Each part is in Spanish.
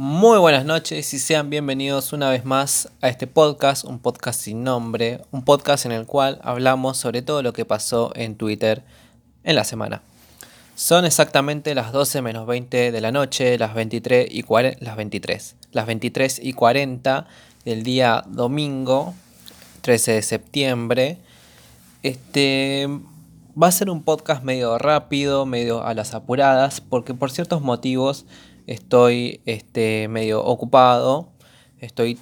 Muy buenas noches y sean bienvenidos una vez más a este podcast, un podcast sin nombre, un podcast en el cual hablamos sobre todo lo que pasó en Twitter en la semana. Son exactamente las 12 menos 20 de la noche, las 23 y 40, las 23, las 23 y 40 del día domingo 13 de septiembre. Este va a ser un podcast medio rápido, medio a las apuradas, porque por ciertos motivos estoy este, medio ocupado, estoy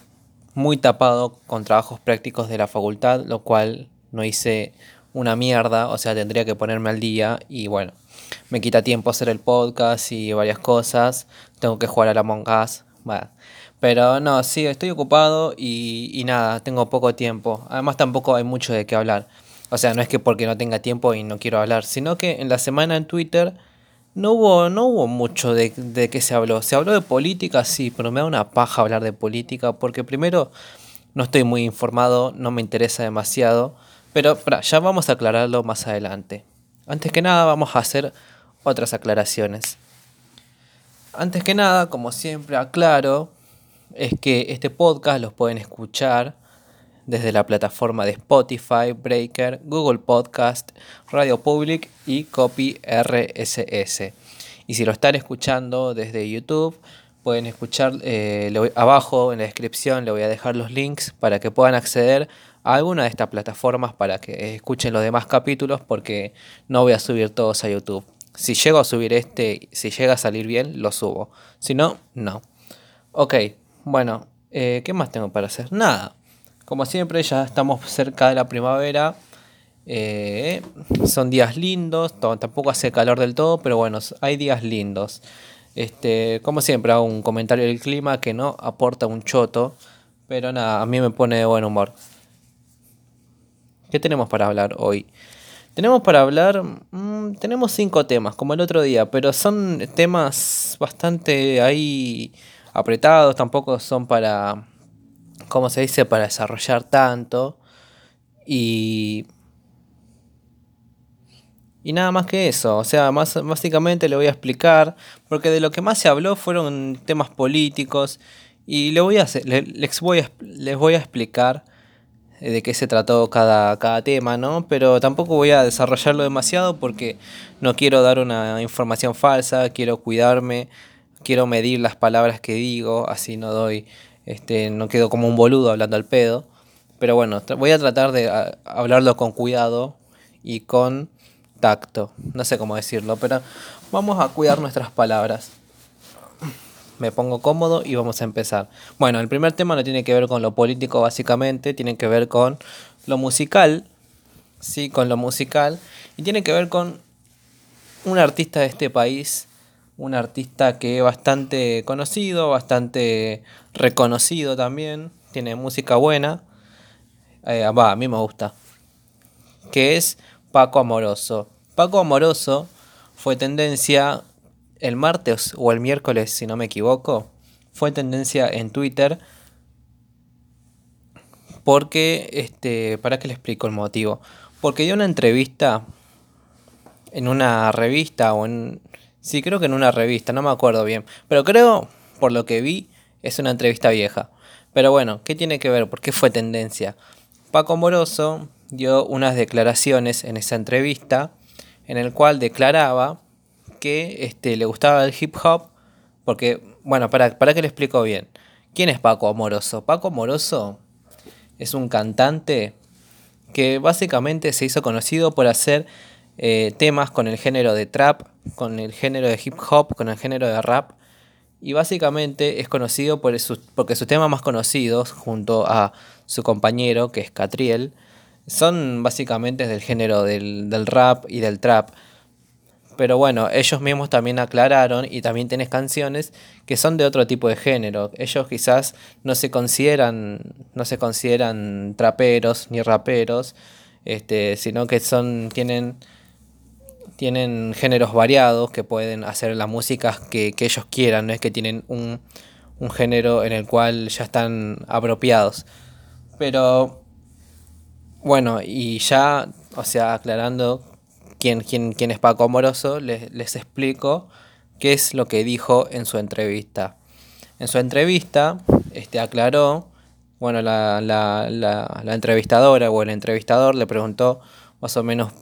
muy tapado con trabajos prácticos de la facultad, lo cual no hice una mierda, o sea, tendría que ponerme al día y bueno, me quita tiempo hacer el podcast y varias cosas, tengo que jugar a la Us, bueno. Pero no, sí, estoy ocupado y, y nada, tengo poco tiempo. Además tampoco hay mucho de qué hablar. O sea, no es que porque no tenga tiempo y no quiero hablar, sino que en la semana en Twitter no hubo, no hubo mucho de, de qué se habló. Se habló de política, sí, pero me da una paja hablar de política porque primero no estoy muy informado, no me interesa demasiado. Pero ya vamos a aclararlo más adelante. Antes que nada vamos a hacer otras aclaraciones. Antes que nada, como siempre aclaro, es que este podcast los pueden escuchar desde la plataforma de Spotify, Breaker, Google Podcast, Radio Public y Copy RSS. Y si lo están escuchando desde YouTube, pueden escuchar eh, abajo en la descripción, le voy a dejar los links para que puedan acceder a alguna de estas plataformas para que escuchen los demás capítulos porque no voy a subir todos a YouTube. Si llego a subir este, si llega a salir bien, lo subo. Si no, no. Ok, bueno, eh, ¿qué más tengo para hacer? Nada. Como siempre, ya estamos cerca de la primavera. Eh, son días lindos, tampoco hace calor del todo, pero bueno, hay días lindos. Este, como siempre, hago un comentario del clima que no aporta un choto, pero nada, a mí me pone de buen humor. ¿Qué tenemos para hablar hoy? Tenemos para hablar, mm, tenemos cinco temas, como el otro día, pero son temas bastante ahí apretados, tampoco son para ¿cómo se dice?, para desarrollar tanto. Y. Y nada más que eso, o sea, más, básicamente le voy a explicar, porque de lo que más se habló fueron temas políticos, y le voy a les, voy a, les voy a explicar eh, de qué se trató cada, cada tema, ¿no? Pero tampoco voy a desarrollarlo demasiado porque no quiero dar una información falsa, quiero cuidarme, quiero medir las palabras que digo, así no doy este, no quedo como un boludo hablando al pedo. Pero bueno, voy a tratar de hablarlo con cuidado y con tacto. No sé cómo decirlo, pero vamos a cuidar nuestras palabras. Me pongo cómodo y vamos a empezar. Bueno, el primer tema no tiene que ver con lo político básicamente, tiene que ver con lo musical. Sí, con lo musical. Y tiene que ver con un artista de este país un artista que es bastante conocido, bastante reconocido también, tiene música buena, eh, a mí me gusta, que es Paco Amoroso. Paco Amoroso fue tendencia el martes o el miércoles, si no me equivoco, fue tendencia en Twitter. Porque, este, ¿para qué le explico el motivo? Porque dio una entrevista en una revista o en, Sí, creo que en una revista, no me acuerdo bien. Pero creo, por lo que vi, es una entrevista vieja. Pero bueno, ¿qué tiene que ver? ¿Por qué fue tendencia? Paco Moroso dio unas declaraciones en esa entrevista en el cual declaraba que este, le gustaba el hip hop porque, bueno, para, para que le explico bien. ¿Quién es Paco Amoroso? Paco Amoroso es un cantante que básicamente se hizo conocido por hacer eh, temas con el género de trap, con el género de hip hop, con el género de rap. Y básicamente es conocido por porque sus temas más conocidos, junto a su compañero, que es Catriel, son básicamente del género del, del rap y del trap. Pero bueno, ellos mismos también aclararon y también tienes canciones que son de otro tipo de género. Ellos quizás no se consideran, no se consideran traperos ni raperos, este, sino que son, tienen tienen géneros variados que pueden hacer la música que, ellos quieran, no es que tienen un, género en el cual ya están apropiados. Pero bueno, y ya, o sea, aclarando quién, quién, quién es Paco Amoroso, les, les explico qué es lo que dijo en su entrevista. En su entrevista, este, aclaró, bueno, la, la, la, entrevistadora o el entrevistador le preguntó más o menos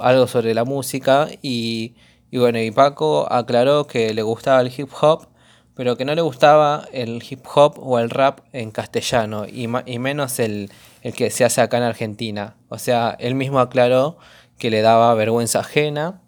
algo sobre la música y, y bueno, y Paco aclaró que le gustaba el hip hop, pero que no le gustaba el hip hop o el rap en castellano y, y menos el, el que se hace acá en Argentina. O sea, él mismo aclaró que le daba vergüenza ajena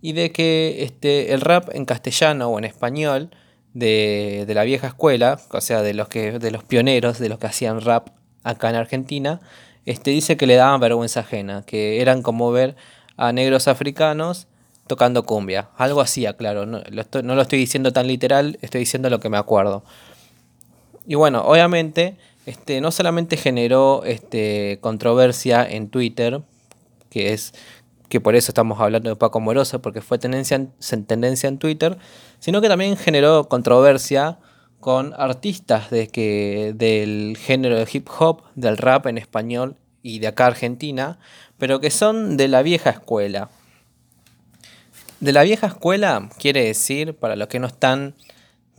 y de que este, el rap en castellano o en español de, la vieja escuela, o sea, de los, que, de los pioneros, de los que hacían rap acá en Argentina, este, dice que le daban vergüenza ajena, que eran como ver a negros africanos tocando cumbia. Algo así, claro, no lo, estoy, no lo estoy diciendo tan literal, estoy diciendo lo que me acuerdo. Y bueno, obviamente, este, no solamente generó este, controversia en Twitter, que es que por eso estamos hablando de Paco Moroso, porque fue tendencia en, tendencia en Twitter, sino que también generó controversia con artistas de que, del género de hip hop, del rap en español y de acá Argentina, pero que son de la vieja escuela. De la vieja escuela quiere decir, para los que no están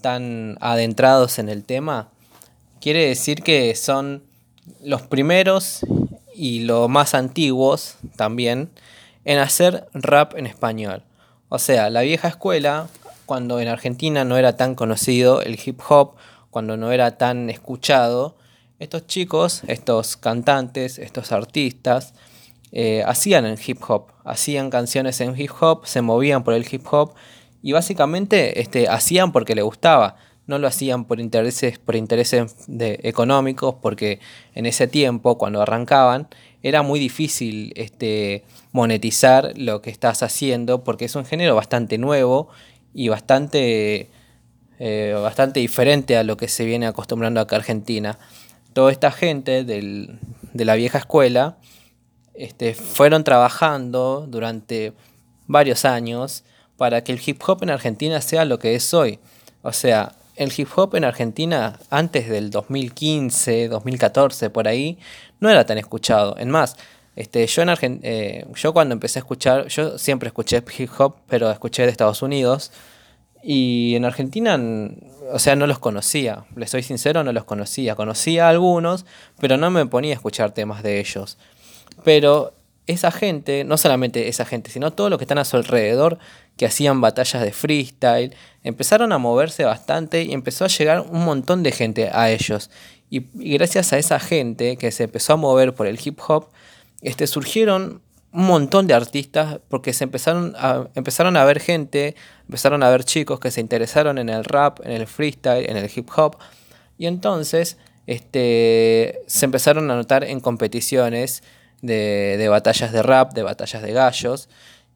tan adentrados en el tema, quiere decir que son los primeros y los más antiguos también en hacer rap en español. O sea, la vieja escuela, cuando en Argentina no era tan conocido el hip hop, cuando no era tan escuchado, estos chicos, estos cantantes, estos artistas, eh, hacían el hip hop, hacían canciones en hip hop, se movían por el hip hop y básicamente este, hacían porque les gustaba. No lo hacían por intereses, por intereses económicos, porque en ese tiempo, cuando arrancaban, era muy difícil este, monetizar lo que estás haciendo porque es un género bastante nuevo y bastante, eh, bastante diferente a lo que se viene acostumbrando acá en Argentina. Toda esta gente de la vieja escuela este, fueron trabajando durante varios años para que el hip hop en Argentina sea lo que es hoy. O sea, el hip hop en Argentina antes del 2015, 2014, por ahí, no era tan escuchado. En más, este, yo, en eh, yo cuando empecé a escuchar, yo siempre escuché hip hop, pero escuché de Estados Unidos. Y en Argentina, o sea, no los conocía. Les soy sincero, no los conocía. Conocía a algunos, pero no me ponía a escuchar temas de ellos. Pero esa gente, no solamente esa gente, sino todos los que están a su alrededor, que hacían batallas de freestyle, empezaron a moverse bastante y empezó a llegar un montón de gente a ellos. Y, gracias a esa gente que se empezó a mover por el hip hop, este, surgieron un montón de artistas porque se empezaron a, empezaron a ver gente, empezaron a ver chicos que se interesaron en el rap, en el freestyle, en el hip hop. Y entonces este, se empezaron a notar en competiciones de, de batallas de rap, de batallas de gallos.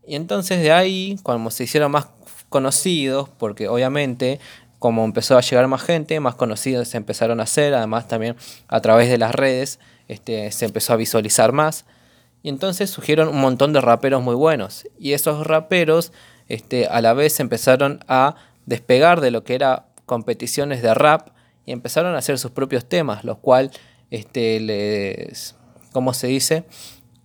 Y entonces de ahí, cuando se hicieron más conocidos, porque obviamente como empezó a llegar más gente, más conocidos se empezaron a hacer, además también a través de las redes este, se empezó a visualizar más. Y entonces surgieron un montón de raperos muy buenos. Y esos raperos este, a la vez empezaron a despegar de lo que era competiciones de rap y empezaron a hacer sus propios temas, los cuales este, les, ¿cómo se dice?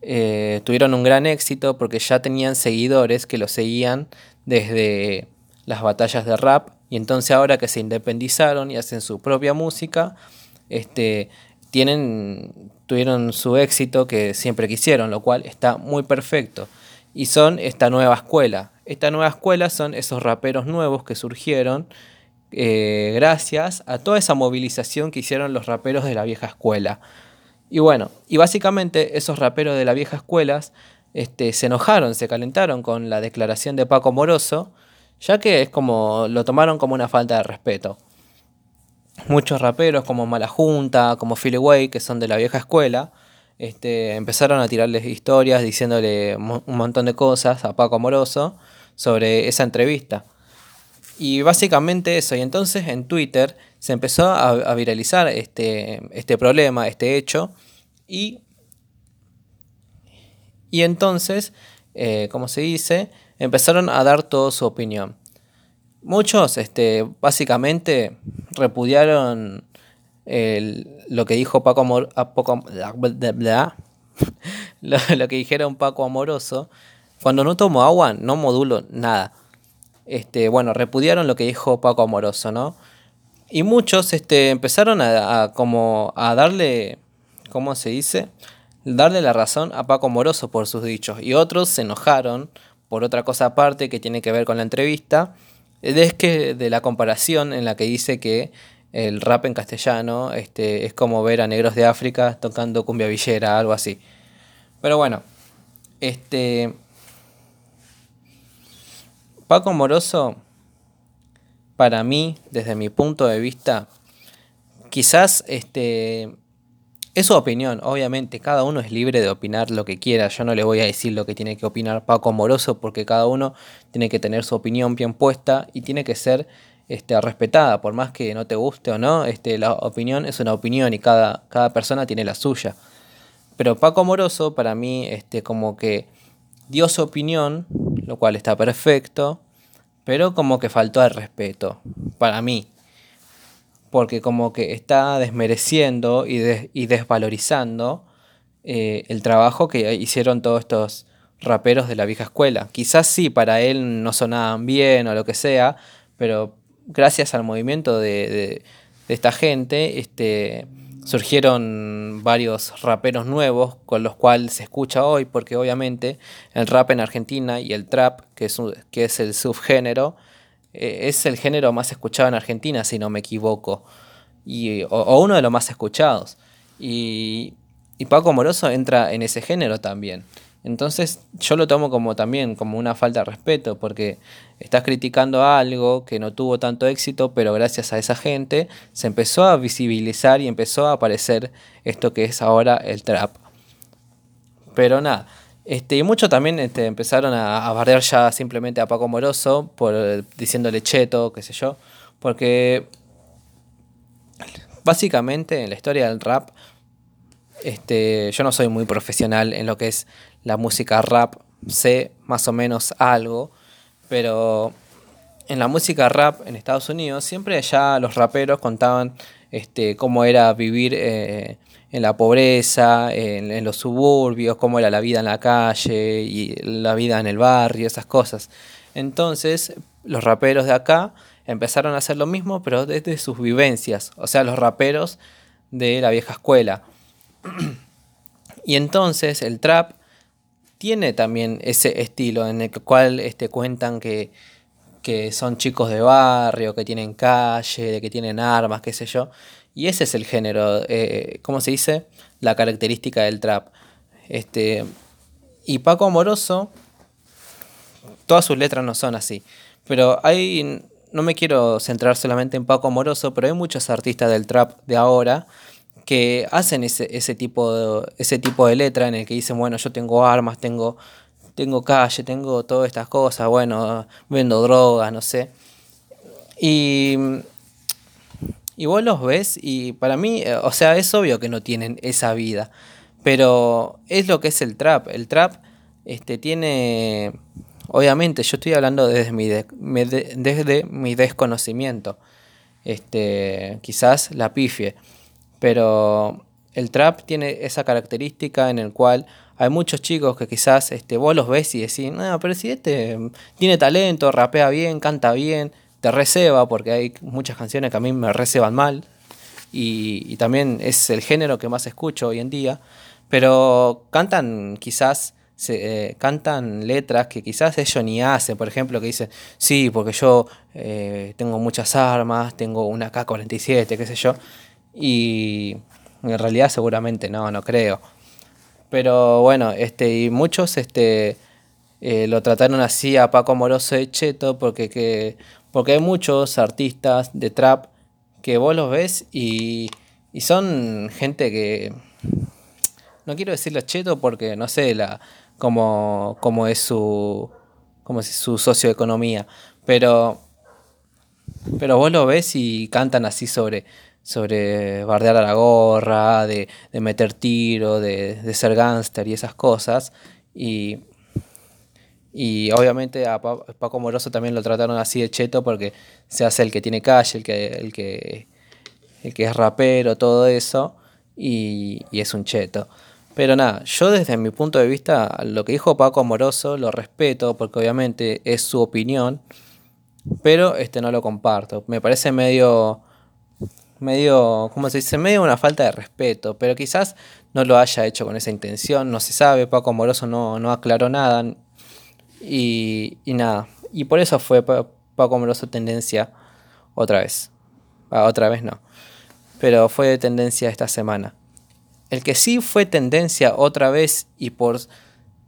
Eh, tuvieron un gran éxito porque ya tenían seguidores que los seguían desde las batallas de rap y entonces ahora que se independizaron y hacen su propia música, este, tienen, tuvieron su éxito que siempre quisieron, lo cual está muy perfecto. Y son esta nueva escuela. Esta nueva escuela son esos raperos nuevos que surgieron eh, gracias a toda esa movilización que hicieron los raperos de la vieja escuela. Y bueno, y básicamente esos raperos de la vieja escuela este, se enojaron, se calentaron con la declaración de Paco Moroso, ya que es como lo tomaron como una falta de respeto. Muchos raperos como Malajunta, como Philly Way, que son de la vieja escuela, este, empezaron a tirarles historias diciéndole un montón de cosas a Paco Amoroso sobre esa entrevista. Y básicamente eso, y entonces en Twitter se empezó a, viralizar este, este problema, este hecho, y, y entonces, eh, como se dice, empezaron a dar toda su opinión. Muchos, este, básicamente, repudiaron lo que dijo Paco, Amor, lo, que dijeron Paco Amoroso. Cuando no tomo agua, no modulo nada. Este, bueno, repudiaron lo que dijo Paco Amoroso, ¿no? Y muchos este, empezaron a, como a darle, ¿cómo se dice? Darle la razón a Paco Moroso por sus dichos. Y otros se enojaron por otra cosa aparte que tiene que ver con la entrevista. Es que de la comparación en la que dice que el rap en castellano este, es como ver a negros de África tocando cumbia villera, algo así. Pero bueno, este. Paco Moroso, para mí, desde mi punto de vista, quizás este. Es su opinión, obviamente, cada uno es libre de opinar lo que quiera. Yo no le voy a decir lo que tiene que opinar Paco Moroso, porque cada uno tiene que tener su opinión bien puesta y tiene que ser este, respetada, por más que no te guste o no, este, la opinión es una opinión y cada, cada persona tiene la suya. Pero Paco Moroso para mí este, como que dio su opinión, lo cual está perfecto, pero como que faltó al respeto, para mí. Porque como que está desmereciendo y, y desvalorizando eh, el trabajo que hicieron todos estos raperos de la vieja escuela. Quizás sí, para él no sonaban bien o lo que sea, pero gracias al movimiento de, esta gente, este, surgieron varios raperos nuevos con los cuales se escucha hoy, porque obviamente el rap en Argentina y el trap, que es, que es el subgénero, es el género más escuchado en Argentina, si no me equivoco, y, o, uno de los más escuchados. Y, y Paco Moroso entra en ese género también. Entonces yo lo tomo como también como una falta de respeto porque estás criticando algo que no tuvo tanto éxito, pero gracias a esa gente se empezó a visibilizar y empezó a aparecer esto que es ahora el trap. Pero nada, este, y muchos también este, empezaron a, a, bardear ya simplemente a Paco Moroso por diciéndole cheto, qué sé yo, porque básicamente en la historia del rap este, yo no soy muy profesional en lo que es la música rap, sé más o menos algo, pero en la música rap en Estados Unidos siempre ya los raperos contaban este, cómo era vivir eh, en la pobreza, en, los suburbios, cómo era la vida en la calle y la vida en el barrio, esas cosas. Entonces los raperos de acá empezaron a hacer lo mismo, pero desde sus vivencias, o sea, los raperos de la vieja escuela. y entonces el trap tiene también ese estilo en el cual este, cuentan que, son chicos de barrio, que tienen calle, que tienen armas, qué sé yo. Y ese es el género, eh, ¿cómo se dice? La característica del trap. Este, y Paco Amoroso, todas sus letras no son así. Pero hay, no me quiero centrar solamente en Paco Amoroso, pero hay muchos artistas del trap de ahora que hacen ese, ese, tipo de, ese tipo de letra en el que dicen, bueno, yo tengo armas, tengo, tengo calle, tengo todas estas cosas, bueno, vendo drogas, no sé. Y, y vos los ves y para mí, eh, o sea, es obvio que no tienen esa vida, pero es lo que es el trap. El trap este, tiene, obviamente, yo estoy hablando desde mi, desde mi desconocimiento, este, quizás la pifie pero el trap tiene esa característica en el cual hay muchos chicos que quizás este, vos los ves y decís, no, pero si este tiene talento, rapea bien, canta bien, te receba, porque hay muchas canciones que a mí me receban mal, y, también es el género que más escucho hoy en día, pero cantan quizás... Se, eh, cantan letras que quizás ellos ni hacen, por ejemplo, que dicen, sí, porque yo eh, tengo muchas armas, tengo una K-47, qué sé yo, y en realidad seguramente no, no creo. Pero bueno, este, y muchos este, eh, lo trataron así a Paco Moroso de Cheto porque, que, porque hay muchos artistas de trap que vos los ves y, y son gente que... No quiero decirlo cheto porque no sé la, cómo, cómo es su, cómo es su socioeconomía, pero, pero vos lo ves y cantan así sobre sobre bardear a la gorra, de, meter tiro, de, ser gángster y esas cosas. Y, y obviamente a Paco Moroso también lo trataron así de cheto porque se hace el que tiene calle, el que, el que, el que es rapero, todo eso, y, y es un cheto. Pero nada, yo desde mi punto de vista, lo que dijo Paco Amoroso lo respeto porque obviamente es su opinión, pero este no lo comparto. Me parece medio medio, ¿cómo se dice? Medio una falta de respeto, pero quizás no lo haya hecho con esa intención, no se sabe, Paco Amoroso no, no aclaró nada y, y, nada. Y por eso fue Paco Amoroso tendencia otra vez. Ah, otra vez no. Pero fue tendencia esta semana. El que sí fue tendencia otra vez y por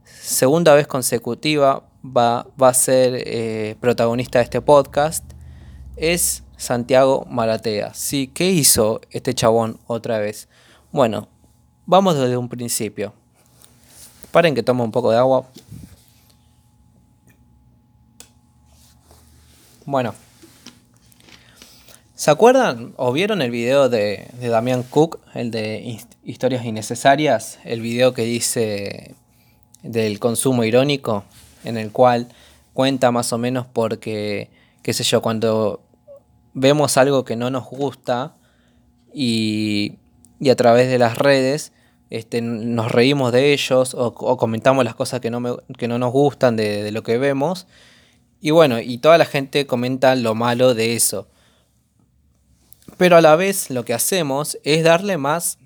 segunda vez consecutiva va, va a ser eh, protagonista de este podcast es Santiago Maratea. Sí, ¿qué hizo este chabón otra vez? Bueno, vamos desde un principio. Paren que tome un poco de agua. Bueno. ¿Se acuerdan o vieron el video de, de Damián Cook, el de Historias Innecesarias? El video que dice del consumo irónico, en el cual cuenta más o menos porque, qué sé yo, cuando vemos algo que no nos gusta y, y a través de las redes este, nos reímos de ellos o, comentamos las cosas que no, que no nos gustan de, de, lo que vemos. Y bueno, y toda la gente comenta lo malo de eso. Pero a la vez lo que hacemos es darle más,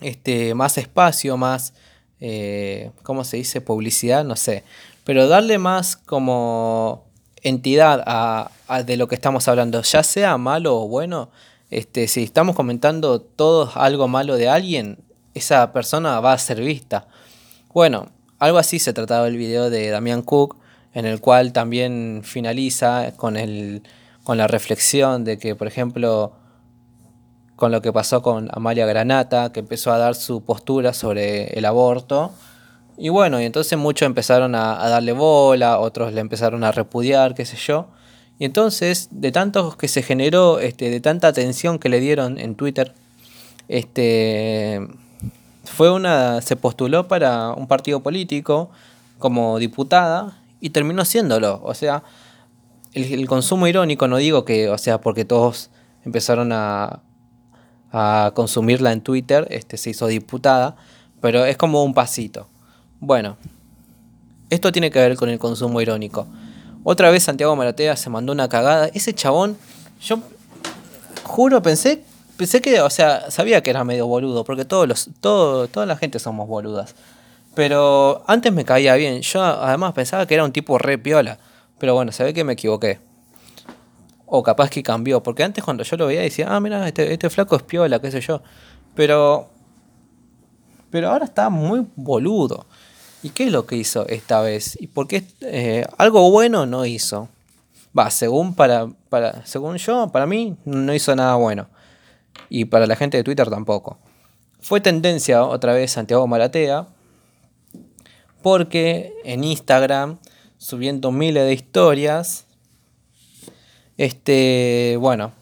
este, más espacio, más, eh, ¿cómo se dice? Publicidad, no sé. Pero darle más como entidad a, de lo que estamos hablando, ya sea malo o bueno, este, si estamos comentando todos algo malo de alguien, esa persona va a ser vista. Bueno, algo así se trataba el video de Damián Cook, en el cual también finaliza con, el, con la reflexión de que, por ejemplo, con lo que pasó con Amalia Granata, que empezó a dar su postura sobre el aborto, y bueno, y entonces muchos empezaron a, darle bola, otros le empezaron a repudiar, qué sé yo. Y entonces, de tanto que se generó, este, de tanta atención que le dieron en Twitter, este, fue una, se postuló para un partido político como diputada y terminó siéndolo. O sea, el, consumo irónico, no digo que, o sea, porque todos empezaron a, a consumirla en Twitter, este, se hizo diputada, pero es como un pasito. Bueno, esto tiene que ver con el consumo irónico. Otra vez Santiago Maratea se mandó una cagada. Ese chabón, yo juro, pensé, pensé que, o sea, sabía que era medio boludo, porque todos los, todo, toda la gente somos boludas. Pero antes me caía bien. Yo además pensaba que era un tipo re piola. Pero bueno, se ve que me equivoqué. O capaz que cambió. Porque antes cuando yo lo veía decía, ah, mira, este, este flaco es piola, qué sé yo. Pero. Pero ahora está muy boludo. ¿Y qué es lo que hizo esta vez? ¿Y por qué eh, algo bueno no hizo? Va, según, para, para, según yo, para mí no hizo nada bueno. Y para la gente de Twitter tampoco. Fue tendencia otra vez Santiago Maratea. Porque en Instagram, subiendo miles de historias, este, bueno,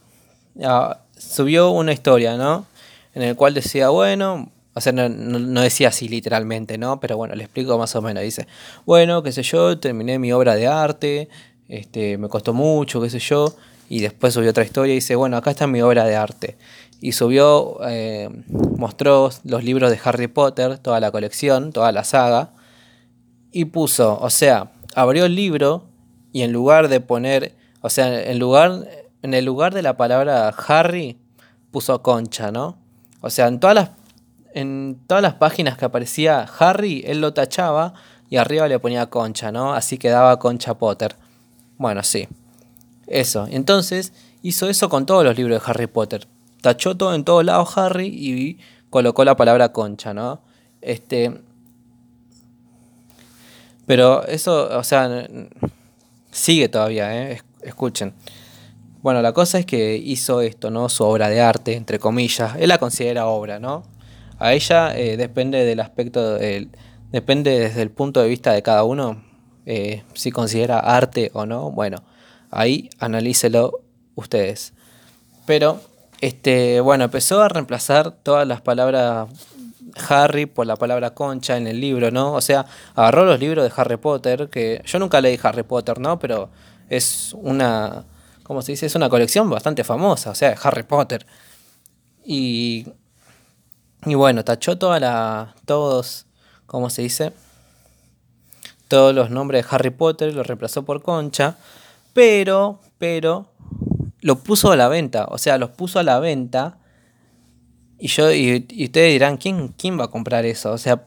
subió una historia, ¿no? En el cual decía, bueno, o sea, no, decía así literalmente, ¿no? Pero bueno, le explico más o menos. Dice, bueno, qué sé yo, terminé mi obra de arte, este, me costó mucho, qué sé yo. Y después subió otra historia y dice, bueno, acá está mi obra de arte. Y subió, eh, mostró los libros de Harry Potter, toda la colección, toda la saga. Y puso, o sea, abrió el libro y en lugar de poner, o sea, en, lugar, en el lugar de la palabra Harry, puso concha, ¿no? O sea, en todas las en todas las páginas que aparecía Harry, él lo tachaba y arriba le ponía concha, ¿no? Así quedaba concha Potter. Bueno, sí. Eso. Entonces hizo eso con todos los libros de Harry Potter. Tachó todo en todos lados Harry y colocó la palabra concha, ¿no? Este. Pero eso, o sea, sigue todavía, ¿eh? Escuchen. Bueno, la cosa es que hizo esto, ¿no? Su obra de arte, entre comillas. Él la considera obra, ¿no? A ella eh, depende del aspecto, depende desde el punto de vista de cada uno, eh, si considera arte o no. Bueno, ahí analícelo ustedes. Pero, este, bueno, empezó a reemplazar todas las palabras Harry por la palabra concha en el libro, ¿no? O sea, agarró los libros de Harry Potter, que yo nunca leí Harry Potter, ¿no? Pero es una, ¿cómo se dice? Es una colección bastante famosa, o sea, Harry Potter. Y y bueno, tachó toda la, todos, ¿cómo se dice? Todos los nombres de Harry Potter, los reemplazó por Concha, pero, pero, lo puso a la venta, o sea, los puso a la venta. Y yo, y, ustedes dirán, ¿quién, ¿quién va a comprar eso? O sea,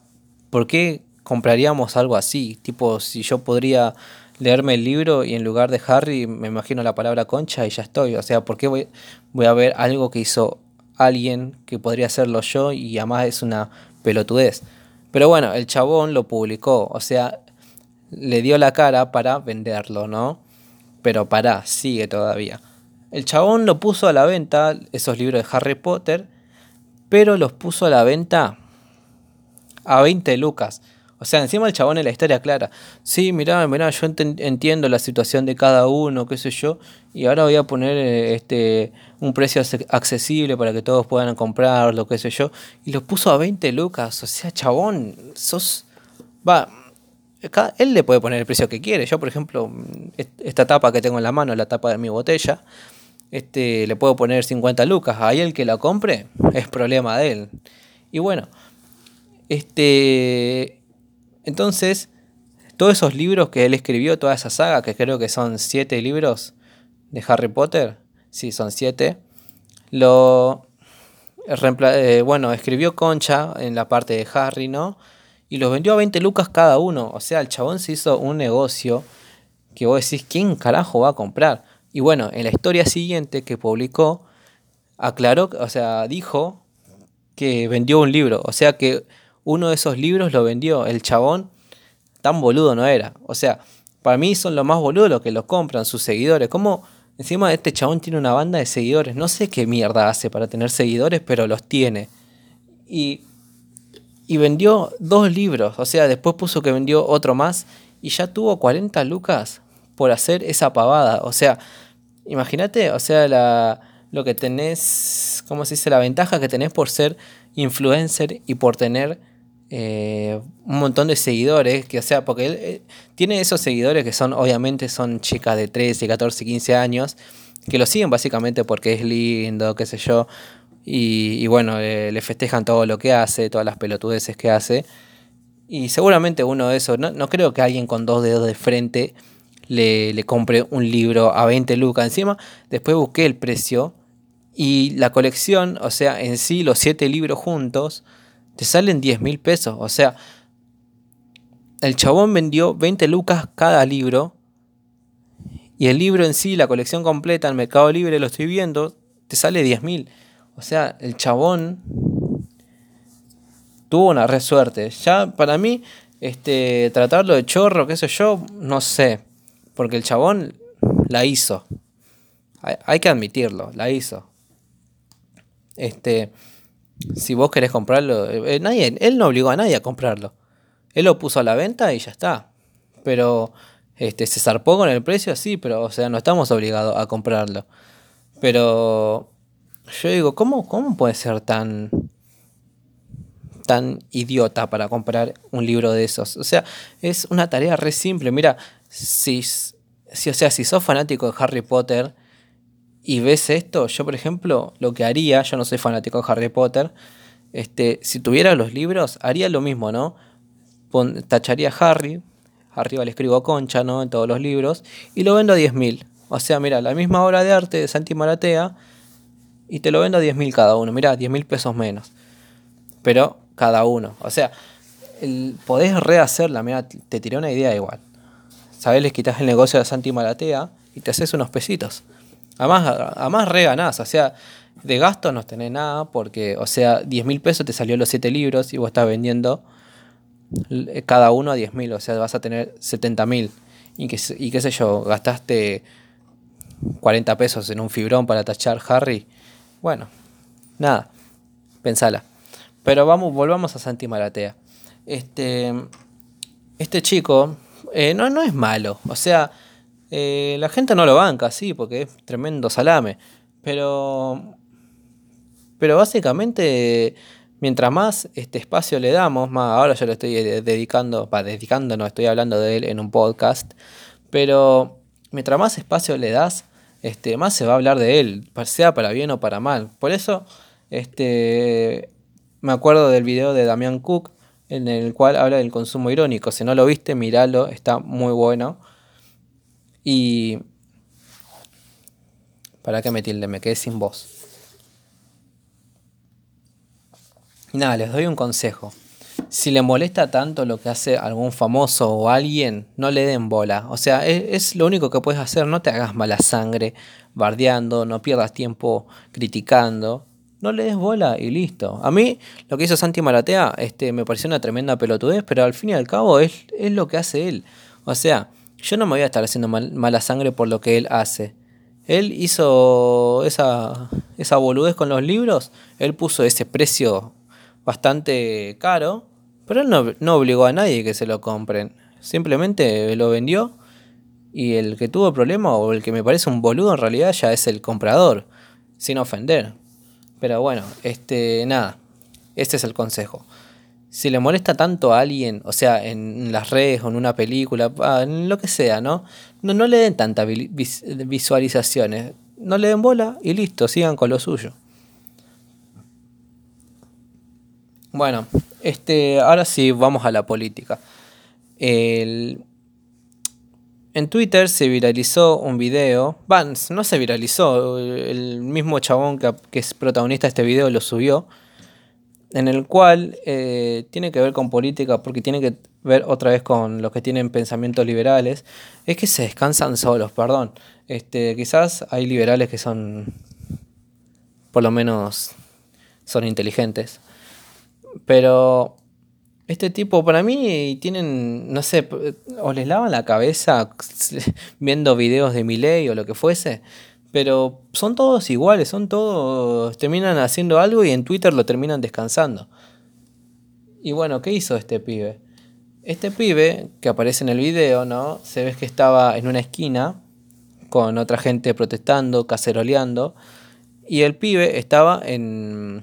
¿por qué compraríamos algo así? Tipo, si yo podría leerme el libro y en lugar de Harry me imagino la palabra concha y ya estoy. O sea, ¿por qué voy, voy a ver algo que hizo alguien que podría hacerlo yo y además es una pelotudez? Pero bueno, el chabón lo publicó, o sea, le dio la cara para venderlo, ¿no? Pero para, sigue todavía. El chabón lo puso a la venta, esos libros de Harry Potter, pero los puso a la venta a 20 lucas. O sea, encima el chabón en la historia clara. Sí, mirá, mirá, yo entiendo la situación de cada uno, qué sé yo, y ahora voy a poner eh, este un precio accesible para que todos puedan comprarlo, qué sé yo. Y lo puso a 20 lucas. O sea, chabón, sos... Va, él le puede poner el precio que quiere. Yo, por ejemplo, esta tapa que tengo en la mano, la tapa de mi botella, este, le puedo poner 50 lucas. Ahí el que la compre es problema de él. Y bueno, este entonces, todos esos libros que él escribió, toda esa saga, que creo que son siete libros de Harry Potter, sí, son siete, lo... Eh, bueno, escribió Concha en la parte de Harry, ¿no? Y los vendió a 20 lucas cada uno. O sea, el chabón se hizo un negocio que vos decís, ¿quién carajo va a comprar? Y bueno, en la historia siguiente que publicó, aclaró, o sea, dijo que vendió un libro. O sea que uno de esos libros lo vendió. El chabón tan boludo no era. O sea, para mí son los más boludos los que los compran, sus seguidores. Como encima este chabón tiene una banda de seguidores. No sé qué mierda hace para tener seguidores, pero los tiene. Y, y vendió dos libros. O sea, después puso que vendió otro más. Y ya tuvo 40 lucas por hacer esa pavada. O sea, imagínate, o sea, la, lo que tenés, ¿cómo se dice? La ventaja que tenés por ser influencer y por tener eh, un montón de seguidores, que sea, porque él eh, tiene esos seguidores que son, obviamente, son chicas de 13, 14, 15 años, que lo siguen básicamente porque es lindo, qué sé yo, y, bueno, le festejan todo lo que hace, todas las pelotudeces que hace, y seguramente uno de esos, no, no creo que alguien con dos dedos de frente le, le compre un libro a 20 lucas encima, después busqué el precio, y la colección, o sea, en sí, los siete libros juntos, te salen 10 mil pesos. O sea, el chabón vendió 20 lucas cada libro. Y el libro en sí, la colección completa, en Mercado Libre, lo estoy viendo, te sale 10 mil. O sea, el chabón tuvo una re suerte. Ya para mí, este, tratarlo de chorro, qué sé yo, no sé. Porque el chabón la hizo. Hay, que admitirlo, la hizo. Este, si vos querés comprarlo, eh, nadie, él no obligó a nadie a comprarlo. Él lo puso a la venta y ya está. Pero este, se zarpó con el precio, sí, pero o sea, no estamos obligados a comprarlo. Pero yo digo, ¿cómo, cómo puede ser tan tan idiota para comprar un libro de esos? O sea, es una tarea re simple. Mira, si, si, o sea, si sos fanático de Harry Potter, y ves esto, yo por ejemplo, lo que haría, yo no soy fanático de Harry Potter, este, si tuviera los libros, haría lo mismo, ¿no? tacharía Harry, arriba le escribo Concha, ¿no? En todos los libros, y lo vendo a 10.000. O sea, mira, la misma obra de arte de Santi Maratea, y te lo vendo a 10.000 cada uno, mira, 10.000 pesos menos. Pero cada uno. O sea, el, podés rehacerla, mira, te tiré una idea igual. ¿Sabes? Les quitas el negocio de Santi Maratea y te haces unos pesitos. Además, además re o sea, de gasto no tenés nada porque, o sea, 10 mil pesos te salió los 7 libros y vos estás vendiendo cada uno a 10 mil, o sea, vas a tener 70 mil. Y, qué sé yo, gastaste 40 pesos en un fibrón para tachar Harry. Bueno, nada, pensala. Pero vamos, volvamos a Santi Maratea. Este, este chico eh, no, no es malo, o sea eh, la gente no lo banca, sí, porque es tremendo salame. Pero. Pero básicamente, mientras más este espacio le damos, más ahora yo le estoy eh, dedicando, para dedicando, no estoy hablando de él en un podcast. Pero mientras más espacio le das, este, más se va a hablar de él, sea para bien o para mal. Por eso, este, me acuerdo del video de Damián Cook, en el cual habla del consumo irónico. Si no lo viste, míralo, está muy bueno. Y ¿Para qué me tilde? Me quedé sin voz. Nada, les doy un consejo. Si le molesta tanto lo que hace algún famoso o alguien, no le den bola. O sea, es, lo único que puedes hacer. No te hagas mala sangre bardeando, no pierdas tiempo criticando. No le des bola y listo. A mí lo que hizo Santi Maratea este, me pareció una tremenda pelotudez, pero al fin y al cabo es, es lo que hace él. O sea, yo no me voy a estar haciendo mala sangre por lo que él hace. Él hizo esa, esa boludez con los libros, él puso ese precio bastante caro, pero él no, no obligó a nadie que se lo compren. Simplemente lo vendió y el que tuvo problema o el que me parece un boludo en realidad ya es el comprador, sin ofender. Pero bueno, este nada, este es el consejo si le molesta tanto a alguien, o sea, en las redes o en una película, ah, en lo que sea, ¿no? No, no le den tantas visualizaciones. No le den bola y listo, sigan con lo suyo. Bueno, este, ahora sí vamos a la política. En Twitter se viralizó un video, van, no se viralizó, el mismo chabón que, que es protagonista de este video lo subió en el cual eh, tiene que ver con política, porque tiene que ver otra vez con los que tienen pensamientos liberales, es que se descansan solos, perdón. Este, quizás hay liberales que son, por lo menos, son inteligentes. Pero este tipo, para mí, tienen, no sé, o les lavan la cabeza viendo videos de Miley o lo que fuese, pero son todos iguales, son todos, terminan haciendo algo y en Twitter lo terminan descansando. Y bueno, ¿qué hizo este pibe? Este pibe que aparece en el video, ¿no? Se ve que estaba en una esquina con otra gente protestando, caceroleando, y el pibe estaba en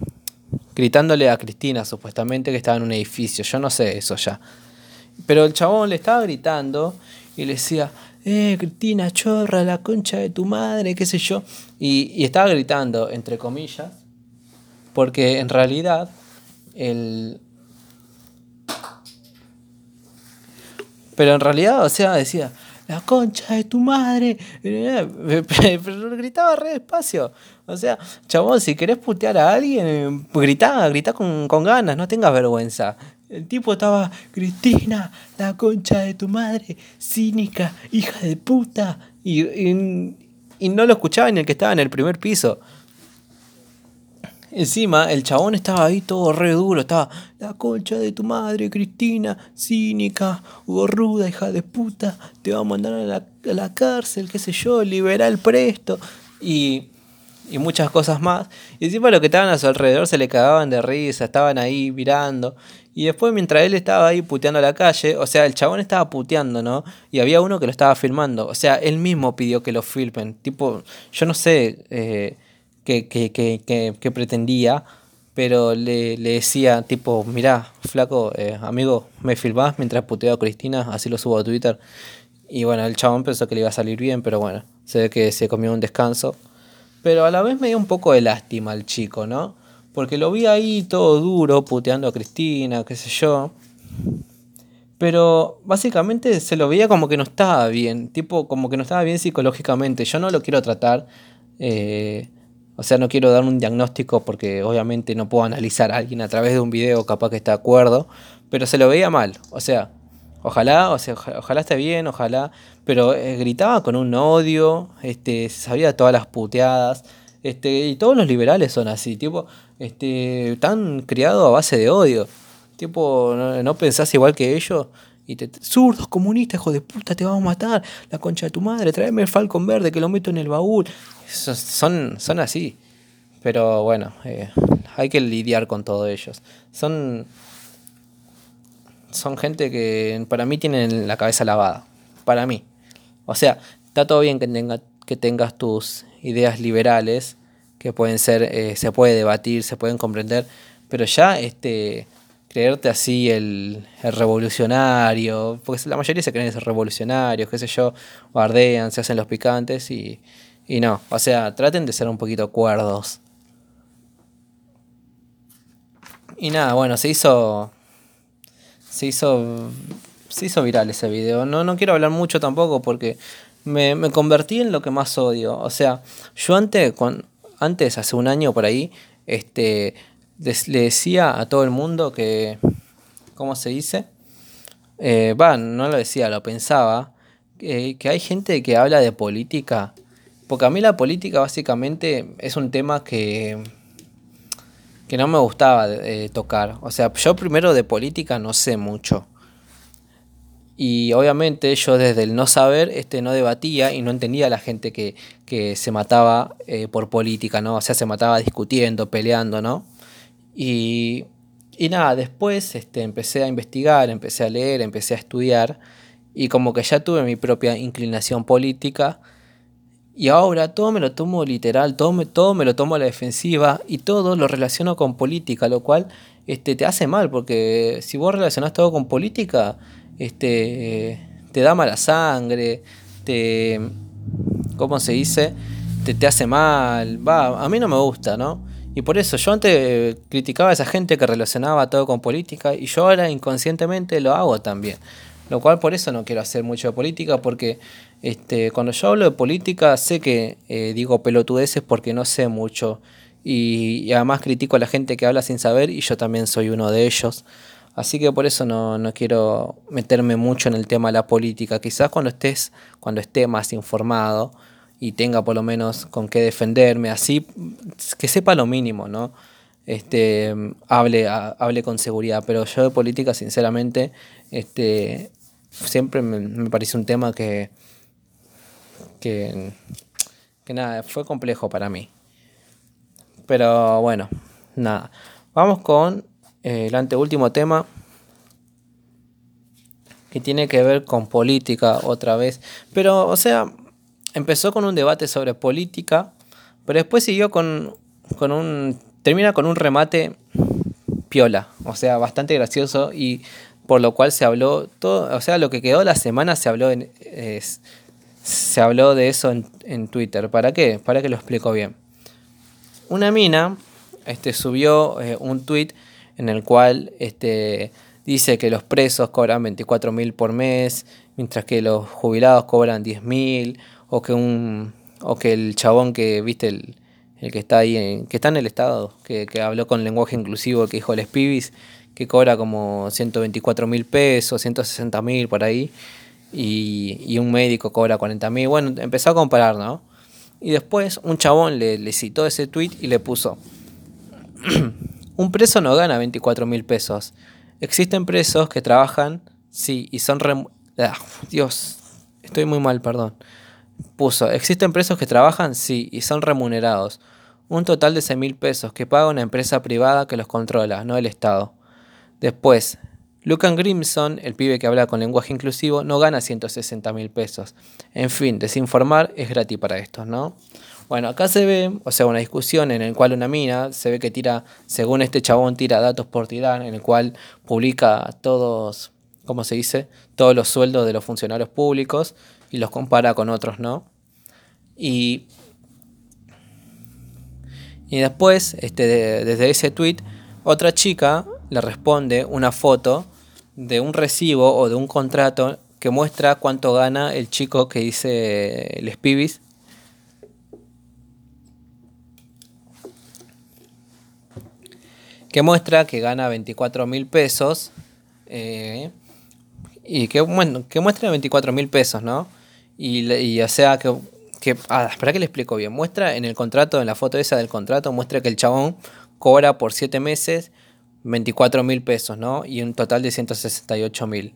gritándole a Cristina supuestamente que estaba en un edificio, yo no sé eso ya. Pero el chabón le estaba gritando y le decía, eh, Cristina, chorra, la concha de tu madre, qué sé yo. Y, estaba gritando, entre comillas, porque en realidad el... Pero en realidad, o sea, decía, la concha de tu madre. Pero gritaba re despacio. O sea, chabón, si querés putear a alguien, gritá, gritá con, con ganas, no tengas vergüenza. El tipo estaba, Cristina, la concha de tu madre, cínica, hija de puta. Y, y, no lo escuchaba ni el que estaba en el primer piso. Encima, el chabón estaba ahí todo re duro, estaba, la concha de tu madre, Cristina, cínica, gorruda, hija de puta, te va a mandar a la, a la cárcel, qué sé yo, liberal presto. Y y muchas cosas más. Y encima los que estaban a su alrededor se le cagaban de risa, estaban ahí mirando. Y después mientras él estaba ahí puteando a la calle, o sea, el chabón estaba puteando, ¿no? Y había uno que lo estaba filmando. O sea, él mismo pidió que lo filmen. Tipo, yo no sé eh, qué, qué, qué, qué, pretendía, pero le, le, decía, tipo, mirá, flaco, eh, amigo, me filmás mientras puteo a Cristina, así lo subo a Twitter. Y bueno, el chabón pensó que le iba a salir bien, pero bueno, se ve que se comió un descanso. Pero a la vez me dio un poco de lástima al chico, ¿no? Porque lo vi ahí todo duro, puteando a Cristina, qué sé yo. Pero básicamente se lo veía como que no estaba bien, tipo como que no estaba bien psicológicamente. Yo no lo quiero tratar, eh, o sea, no quiero dar un diagnóstico porque obviamente no puedo analizar a alguien a través de un video, capaz que está de acuerdo, pero se lo veía mal. O sea, ojalá, o sea, ojalá esté bien, ojalá, pero eh, gritaba con un odio, este, sabía todas las puteadas. Este, y todos los liberales son así, tipo, este, están criados a base de odio. Tipo, no, pensás igual que ellos. Y te, zurdos, comunistas, hijo de puta, te vamos a matar. La concha de tu madre, tráeme el falcón verde que lo meto en el baúl. Son, son así. Pero bueno, eh, hay que lidiar con todos ellos. Son, son gente que para mí tienen la cabeza lavada. Para mí. O sea, está todo bien que, tenga, que tengas tus ideas liberales que pueden ser, eh, se puede debatir, se pueden comprender, pero ya este creerte así el, revolucionario, porque la mayoría se creen revolucionarios, qué sé yo, bardean, se hacen los picantes y, y no, o sea, traten de ser un poquito cuerdos. Y nada, bueno, se hizo. Se hizo. Se hizo viral ese video. No, no quiero hablar mucho tampoco porque me, me, convertí en lo que más odio. O sea, yo antes, con, antes, hace un año por ahí, este, le decía a todo el mundo que, ¿cómo se dice? Eh, va, no lo decía, lo pensaba, que hay gente que habla de política, porque a mí la política básicamente es un tema que, que no me gustaba eh, tocar. O sea, yo primero de política no sé mucho. Y obviamente yo desde el no saber este, no debatía y no entendía a la gente que, que se mataba eh, por política, ¿no? O sea, se mataba discutiendo, peleando, ¿no? Y, y nada, después este, empecé a investigar, empecé a leer, empecé a estudiar y como que ya tuve mi propia inclinación política y ahora todo me lo tomo literal, todo me, todo me lo tomo a la defensiva y todo lo relaciono con política, lo cual este, te hace mal porque si vos relacionás todo con política este, te da mala sangre, te, ¿cómo se dice? Te, te hace mal, va, a mí no me gusta, ¿no? Y por eso yo antes criticaba a esa gente que relacionaba todo con política y yo ahora inconscientemente lo hago también. Lo cual por eso no quiero hacer mucho de política porque este, cuando yo hablo de política sé que eh, digo pelotudeces porque no sé mucho y, además critico a la gente que habla sin saber y yo también soy uno de ellos. Así que por eso no, no, quiero meterme mucho en el tema de la política. Quizás cuando estés, cuando esté más informado y tenga por lo menos con qué defenderme, así que sepa lo mínimo, ¿no? Este, hable, hable con seguridad. Pero yo de política, sinceramente, este, siempre me, me parece un tema que, que, que nada, fue complejo para mí. Pero bueno, nada. Vamos con el anteúltimo tema que tiene que ver con política otra vez. Pero, o sea, empezó con un debate sobre política, pero después siguió con, con un... termina con un remate piola, o sea, bastante gracioso y por lo cual se habló todo, o sea, lo que quedó la semana se habló en, se habló de eso en, en, Twitter. ¿Para qué? Para que lo explico bien. Una mina este, subió eh, un tweet en el cual este, dice que los presos cobran 24 mil por mes, mientras que los jubilados cobran 10 mil, o que un o que el chabón que, viste, el, el que está ahí, en, que está en el estado, que, que habló con lenguaje inclusivo, que dijo les pibis, que cobra como 124 mil pesos, 160 mil por ahí, y, y, un médico cobra 40 mil. Bueno, empezó a comparar, ¿no? Y después un chabón le, citó ese tweet y le puso, un preso no gana 24 mil pesos. Existen presos que trabajan, sí, y son... Rem ah, Dios, estoy muy mal, perdón. Puso, existen presos que trabajan, sí, y son remunerados. Un total de 6 mil pesos que paga una empresa privada que los controla, no el Estado. Después, Lucan Grimson, el pibe que habla con lenguaje inclusivo, no gana 160 mil pesos. En fin, desinformar es gratis para estos, ¿no? Bueno, acá se ve, o sea, una discusión en la cual una mina se ve que tira, según este chabón, tira datos por tirar, en el cual publica todos, ¿cómo se dice? Todos los sueldos de los funcionarios públicos y los compara con otros, ¿no? Y, y después, este, de, desde ese tweet, otra chica le responde una foto de un recibo o de un contrato que muestra cuánto gana el chico que dice les pibis que muestra que gana 24 mil pesos. Eh, y que, bueno, que muestra 24 mil pesos, ¿no? Y, y o sea que, que ah, espera que le explico bien. Muestra en el contrato, en la foto esa del contrato, muestra que el chabón cobra por 7 meses 24 mil pesos, ¿no? Y un total de 168 mil.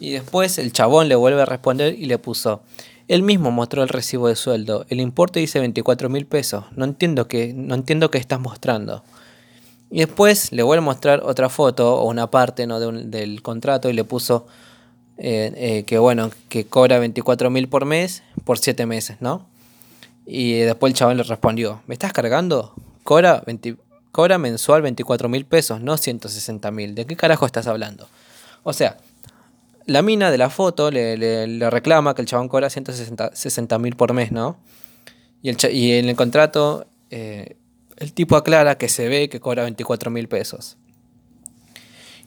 Y después el chabón le vuelve a responder y le puso, él mismo mostró el recibo de sueldo. El importe dice 24 mil pesos. No entiendo qué, no entiendo qué estás mostrando. Y después le vuelve a mostrar otra foto o una parte ¿no? de del contrato y le puso eh, eh, que bueno, que cobra 24 mil por mes por 7 meses, ¿no? Y después el chaval le respondió, ¿me estás cargando? Cobra, 20, cobra mensual 24 mil pesos, no 160 mil. ¿De qué carajo estás hablando? O sea, la mina de la foto le, reclama que el chabón cobra 160 mil por mes, ¿no? Y, el, y en el contrato eh, el tipo aclara que se ve que cobra 24 mil pesos.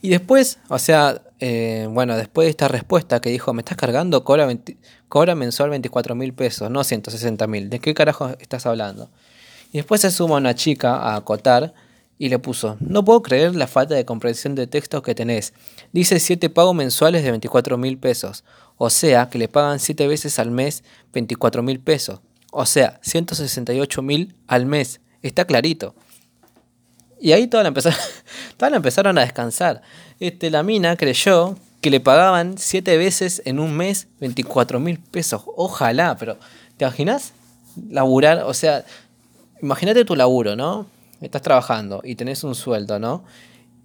Y después, o sea, eh, bueno, después de esta respuesta que dijo, me estás cargando, cobra, cobra mensual 24 mil pesos, no 160 mil. ¿De qué carajo estás hablando? Y después se suma una chica a acotar y le puso, no puedo creer la falta de comprensión de textos que tenés. Dice 7 pagos mensuales de 24 mil pesos. O sea, que le pagan 7 veces al mes 24 mil pesos. O sea, 168 mil al mes. Está clarito. Y ahí todas la empezaron, empezaron a descansar. Este, la mina creyó que le pagaban 7 veces en un mes 24 mil pesos. Ojalá, pero ¿te imaginas? Laburar, o sea, imagínate tu laburo, ¿no? Estás trabajando y tenés un sueldo, ¿no?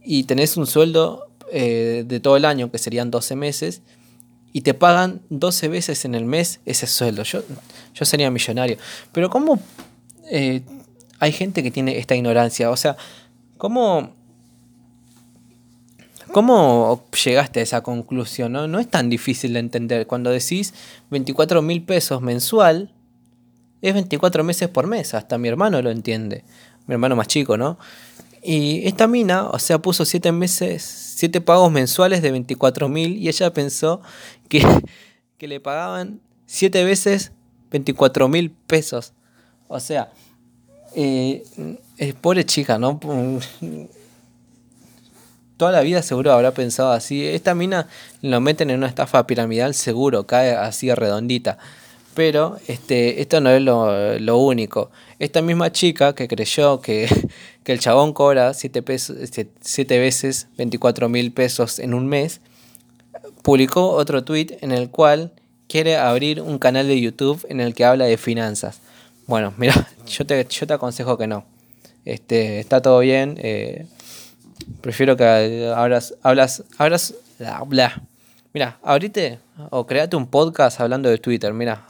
Y tenés un sueldo eh, de todo el año, que serían 12 meses, y te pagan 12 veces en el mes ese sueldo. Yo, yo sería millonario. Pero ¿cómo eh, hay gente que tiene esta ignorancia? O sea, ¿cómo, ¿cómo llegaste a esa conclusión? No, no es tan difícil de entender. Cuando decís 24 mil pesos mensual, es 24 meses por mes. Hasta mi hermano lo entiende. Mi hermano más chico, ¿no? Y esta mina, o sea, puso 7 meses, 7 pagos mensuales de 24 mil y ella pensó que, que le pagaban 7 veces 24 mil pesos. O sea, eh, es pobre chica, ¿no? Toda la vida seguro habrá pensado así. Esta mina lo meten en una estafa piramidal, seguro, cae así redondita. Pero este, esto no es lo, único. Esta misma chica que creyó que, el chabón cobra 7 veces 24 mil pesos en un mes, publicó otro tweet en el cual quiere abrir un canal de YouTube en el que habla de finanzas. Bueno, mira, yo te, yo te aconsejo que no. Este, está todo bien. Eh, prefiero que hablas, hablas, hablas, bla, bla. Mira, abrite o créate un podcast hablando de Twitter. Mira,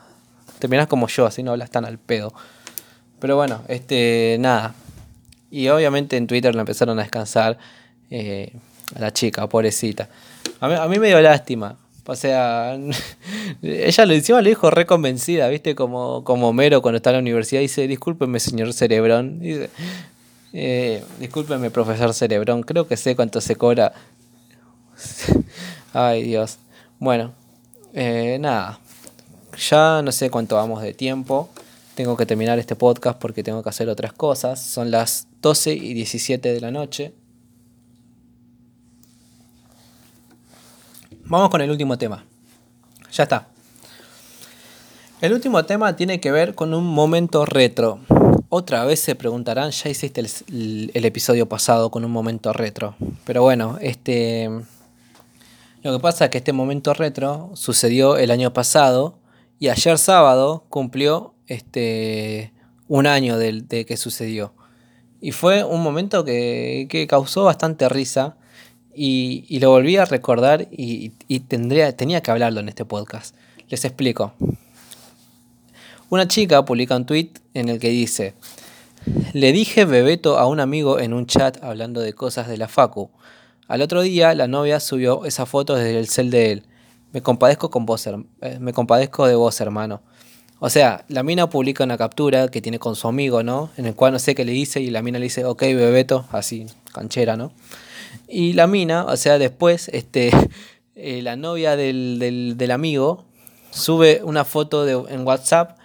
terminás como yo, así no hablas tan al pedo. Pero bueno, este, nada. Y obviamente en Twitter la empezaron a descansar eh, a la chica, pobrecita. A mí, a mí me dio lástima. O sea, ella lo encima lo dijo reconvencida, ¿viste? Como, como Mero cuando está en la universidad dice, discúlpeme señor Cerebrón. Dice, eh, discúlpeme profesor Cerebrón, creo que sé cuánto se cobra. Ay Dios. Bueno, eh, nada ya no sé cuánto vamos de tiempo. Tengo que terminar este podcast porque tengo que hacer otras cosas. Son las 12 y 17 de la noche. Vamos con el último tema. Ya está. El último tema tiene que ver con un momento retro. Otra vez se preguntarán, ya hiciste el, el, episodio pasado con un momento retro. Pero bueno, este. Lo que pasa es que este momento retro sucedió el año pasado y ayer sábado cumplió este, un año de, que sucedió. Y fue un momento que, causó bastante risa y, lo volví a recordar y, tendría, tenía que hablarlo en este podcast. Les explico. Una chica publica un tweet en el que dice, le dije bebeto a un amigo en un chat hablando de cosas de la Facu. Al otro día la novia subió esa foto desde el cel de él. Me compadezco con vos, eh, me compadezco de vos, hermano. O sea, la mina publica una captura que tiene con su amigo, ¿no? En el cual no sé qué le dice y la mina le dice, ok, bebeto, así, canchera, ¿no? Y la mina, o sea, después, este, eh, la novia del, del, amigo sube una foto de, en WhatsApp,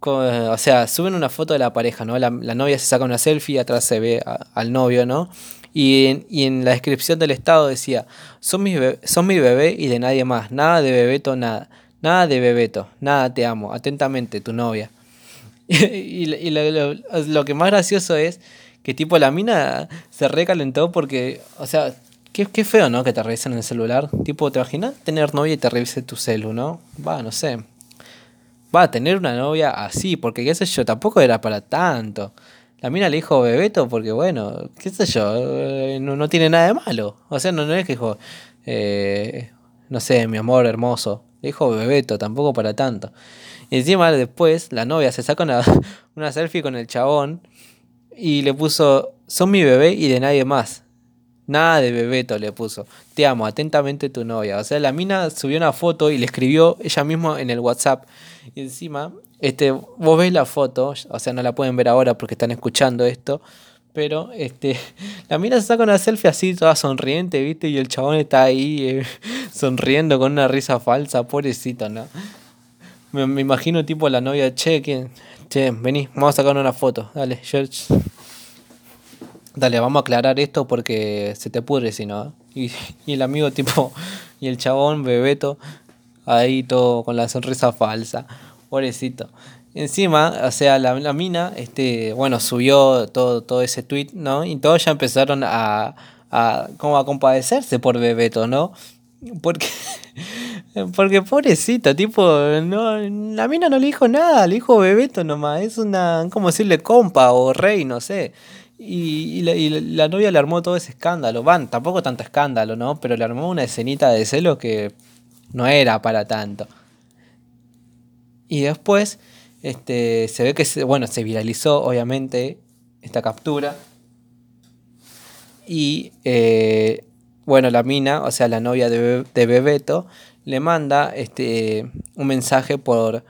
o sea, suben una foto de la pareja, ¿no? La, novia se saca una selfie atrás se ve al novio, ¿no? Y en, la descripción del estado decía, son mi, bebé, son mi bebé y de nadie más, nada de bebeto, nada, nada de bebeto, nada te amo, atentamente, tu novia. y, lo, que más gracioso es que tipo la mina se recalentó porque, o sea, qué, qué feo, ¿no? Que te revisen el celular. Tipo, ¿te imaginas tener novia y te revise tu celu, no? Va, no sé. Va a tener una novia así, porque qué sé yo, tampoco era para tanto. La mina le dijo Bebeto porque, bueno, qué sé yo, eh, no, tiene nada de malo. O sea, no, no es que dijo, eh, no sé, mi amor hermoso. Le dijo Bebeto, tampoco para tanto. Y encima después la novia se saca una, una selfie con el chabón y le puso, son mi bebé y de nadie más. Nada de Bebeto le puso. Te amo, atentamente tu novia. O sea, la mina subió una foto y le escribió ella misma en el WhatsApp. Y encima, este, vos ves la foto, o sea, no la pueden ver ahora porque están escuchando esto, Pero este, la mina se saca una selfie así, toda sonriente, ¿viste? Y el chabón está ahí eh, sonriendo con una risa falsa, pobrecito, ¿no? Me, me, imagino tipo la novia, che, ¿quién? Che, vení, vamos a sacar una foto. Dale, George. Dale, vamos a aclarar esto porque se te pudre si no. Y, y el amigo tipo, y el chabón, Bebeto, ahí todo con la sonrisa falsa. Pobrecito. Encima, o sea, la, la, mina, este, bueno, subió todo, todo ese tweet, ¿no? Y todos ya empezaron a, a, como a compadecerse por Bebeto, ¿no? Porque, porque pobrecito, tipo, no, la mina no le dijo nada, le dijo Bebeto nomás, es una, como decirle compa o rey, no sé. Y, y, la, la, novia le armó todo ese escándalo. Van, tampoco tanto escándalo, ¿no? Pero le armó una escenita de celo que no era para tanto. Y después, este, se ve que, se, bueno, se viralizó, obviamente, esta captura. Y, eh, bueno, la mina, o sea, la novia de, de Bebeto, le manda este, un mensaje por,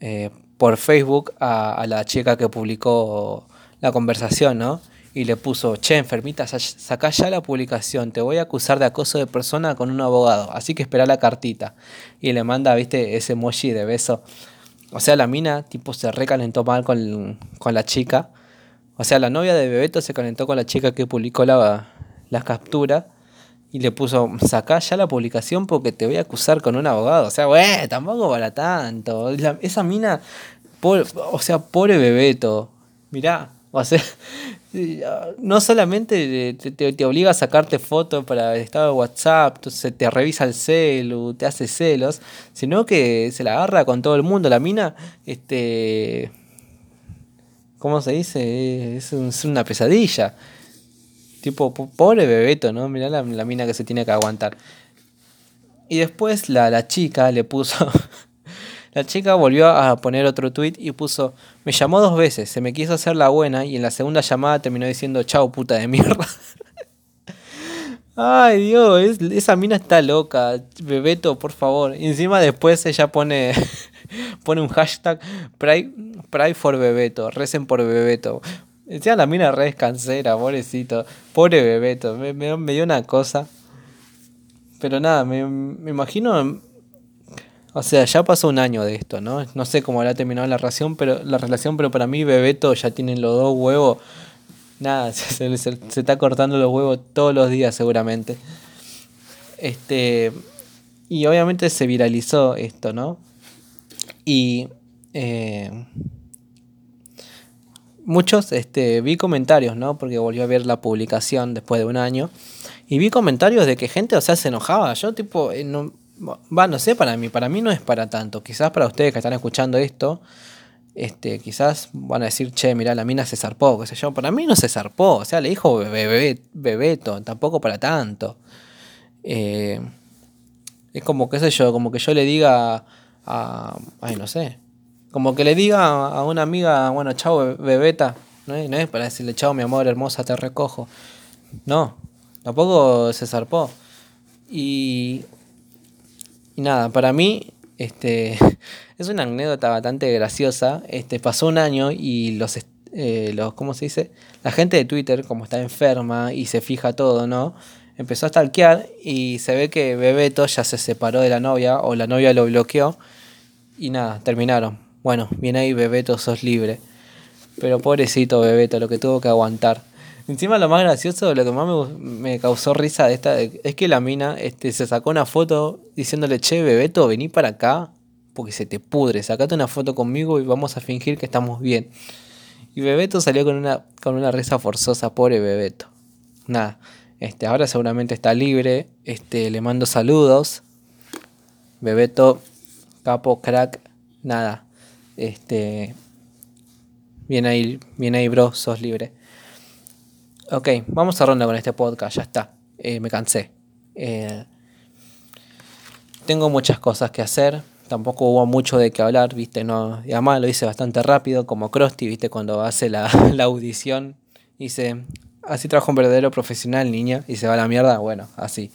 eh, por Facebook a, a la chica que publicó la conversación, ¿no? Y le puso, che, enfermita, sacá ya la publicación, te voy a acusar de acoso de persona con un abogado, así que espera la cartita. Y le manda, viste, ese emoji de beso. O sea, la mina, tipo, se recalentó mal con, con la chica. O sea, la novia de Bebeto se calentó con la chica que publicó la, la captura. Y le puso, sacá ya la publicación porque te voy a acusar con un abogado. O sea, güey, tampoco para tanto. Esa mina, o sea, pobre Bebeto. Mirá, o sea, no solamente te, te, te, obliga a sacarte fotos para el estado de WhatsApp, entonces te revisa el celu, te hace celos, sino que se la agarra con todo el mundo. La mina, este. ¿Cómo se dice? Es, es una pesadilla. Tipo, pobre bebeto, ¿no? Mirá la, la, mina que se tiene que aguantar. Y después la, la chica le puso. La chica volvió a poner otro tweet y puso, me llamó dos veces, se me quiso hacer la buena y en la segunda llamada terminó diciendo, chao puta de mierda. Ay Dios, es, esa mina está loca, Bebeto, por favor. Y encima después ella pone, pone un hashtag, pray, pray for Bebeto, recen por Bebeto. Encima la mina re descansera, pobrecito. Pobre Bebeto, me, me, me dio una cosa. Pero nada, me, me imagino o sea, ya pasó un año de esto, ¿no? No sé cómo habrá terminado la relación, pero, la relación, pero para mí Bebeto ya tienen los dos huevos. Nada, se, se, se, está cortando los huevos todos los días seguramente. Este. Y obviamente se viralizó esto, ¿no? Y. Eh, muchos, este, vi comentarios, ¿no? Porque volvió a ver la publicación después de un año. Y vi comentarios de que gente, o sea, se enojaba. Yo, tipo, eh, no, va, no sé para mí, para mí no es para tanto. Quizás para ustedes que están escuchando esto, este, quizás van a decir, che, mira, la mina se zarpó, qué yo. Para mí no se zarpó, o sea, le dijo bebeto, tampoco para tanto. Eh, es como, qué sé yo, como que yo le diga a, ay, no sé, como que le diga a una amiga, bueno, chao, bebeta, no es, no es para decirle, chao, mi amor, hermosa, te recojo. No, tampoco se zarpó. Y nada, para mí este, es una anécdota bastante graciosa. Este, pasó un año y los, eh, los, ¿cómo se dice? La gente de Twitter, como está enferma y se fija todo, ¿no? Empezó a stalkear y se ve que Bebeto ya se separó de la novia o la novia lo bloqueó y nada, terminaron. Bueno, viene ahí Bebeto, sos libre. Pero pobrecito Bebeto, lo que tuvo que aguantar. Encima lo más gracioso, lo que más me, me, causó risa de esta es que la mina este, se sacó una foto diciéndole, che, Bebeto, vení para acá porque se te pudre, sacate una foto conmigo y vamos a fingir que estamos bien. Y Bebeto salió con una, con una risa forzosa, pobre Bebeto. Nada, este, ahora seguramente está libre, este, le mando saludos. Bebeto, capo, crack, nada. Este, bien ahí, bien ahí, bro, sos libre. Ok, vamos a ronda con este podcast, ya está. Eh, me cansé. Eh, tengo muchas cosas que hacer. Tampoco hubo mucho de qué hablar, viste, no. Y además lo hice bastante rápido, como Krusty, viste, cuando hace la, la audición. Dice, así trabaja un verdadero profesional, niña, y se va a la mierda. Bueno, así.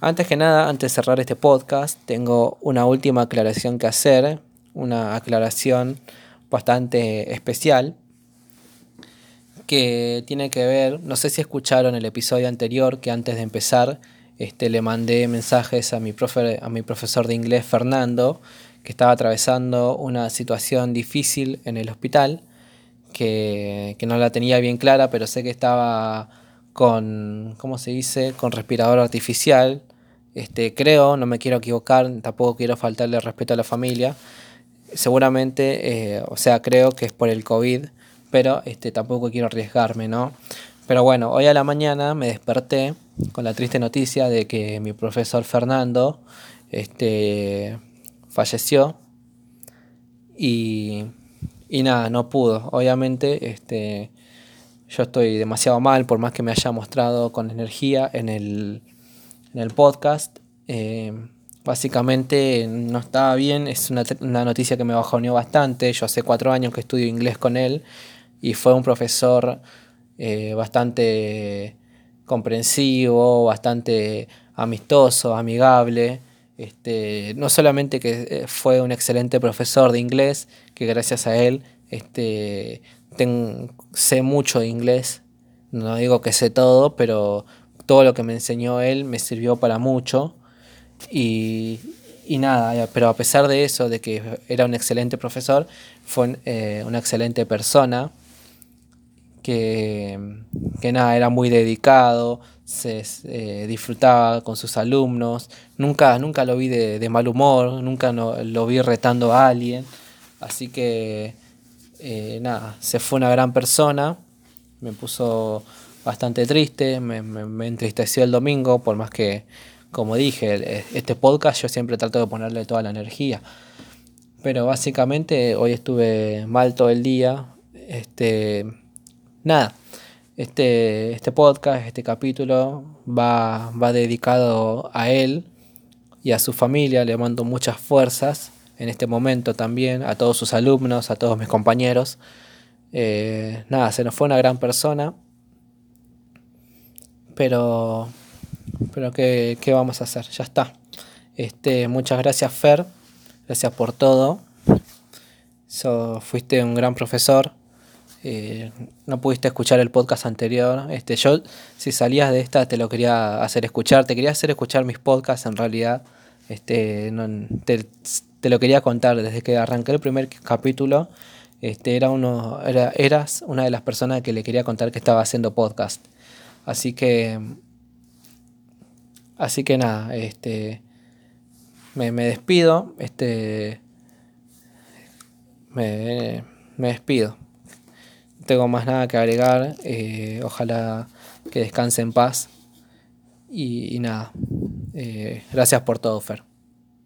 Antes que nada, antes de cerrar este podcast, tengo una última aclaración que hacer. Una aclaración bastante especial que tiene que ver, no sé si escucharon el episodio anterior que antes de empezar este, le mandé mensajes a mi, profe, a mi profesor de inglés Fernando, que estaba atravesando una situación difícil en el hospital, que, que no la tenía bien clara, pero sé que estaba con, ¿cómo se dice?, con respirador artificial. Este, creo, no me quiero equivocar, tampoco quiero faltarle respeto a la familia. Seguramente, eh, o sea, creo que es por el COVID, pero este, tampoco quiero arriesgarme, ¿no? Pero bueno, hoy a la mañana me desperté con la triste noticia de que mi profesor Fernando este, falleció y, y nada, no pudo. Obviamente, este, yo estoy demasiado mal, por más que me haya mostrado con energía en el, en el podcast. Eh, básicamente no estaba bien, es una, una, noticia que me bajoneó bastante. Yo hace cuatro años que estudio inglés con él y fue un profesor eh, bastante comprensivo, bastante amistoso, amigable. Este, no solamente que eh, fue un excelente profesor de inglés, que gracias a él este, sé mucho de inglés, no digo que sé todo, pero todo lo que me enseñó él me sirvió para mucho. Y, y nada, pero a pesar de eso, de que era un excelente profesor, fue eh, una excelente persona que, nada, era muy dedicado, se eh, disfrutaba con sus alumnos, nunca, nunca lo vi de, mal humor, nunca lo vi retando a alguien, así que eh, nada, se fue una gran persona, me puso bastante triste, me, me, entristeció el domingo, por más que, como dije, este podcast yo siempre trato de ponerle toda la energía. Pero básicamente hoy estuve mal todo el día. Este, nada, este, este podcast, este capítulo va, va dedicado a él y a su familia. Le mando muchas fuerzas en este momento también, a todos sus alumnos, a todos mis compañeros. Eh, nada, se nos fue una gran persona. Pero, pero ¿qué, ¿qué, vamos a hacer? Ya está. Este, muchas gracias Fer, gracias por todo. Fuiste un gran profesor. Eh, no pudiste escuchar el podcast anterior. Este, yo, si salías de esta, te lo quería hacer escuchar. Te quería hacer escuchar mis podcasts en realidad. Este, te, lo quería contar. Desde que arranqué el primer capítulo, este, era uno, era, eras una de las personas que le quería contar que estaba haciendo podcast. Así que. Así que nada, este. Me, me despido. Este. Me, me despido tengo más nada que agregar. Eh, ojalá que descanse en paz. Y, nada. Eh, gracias por todo, Fer.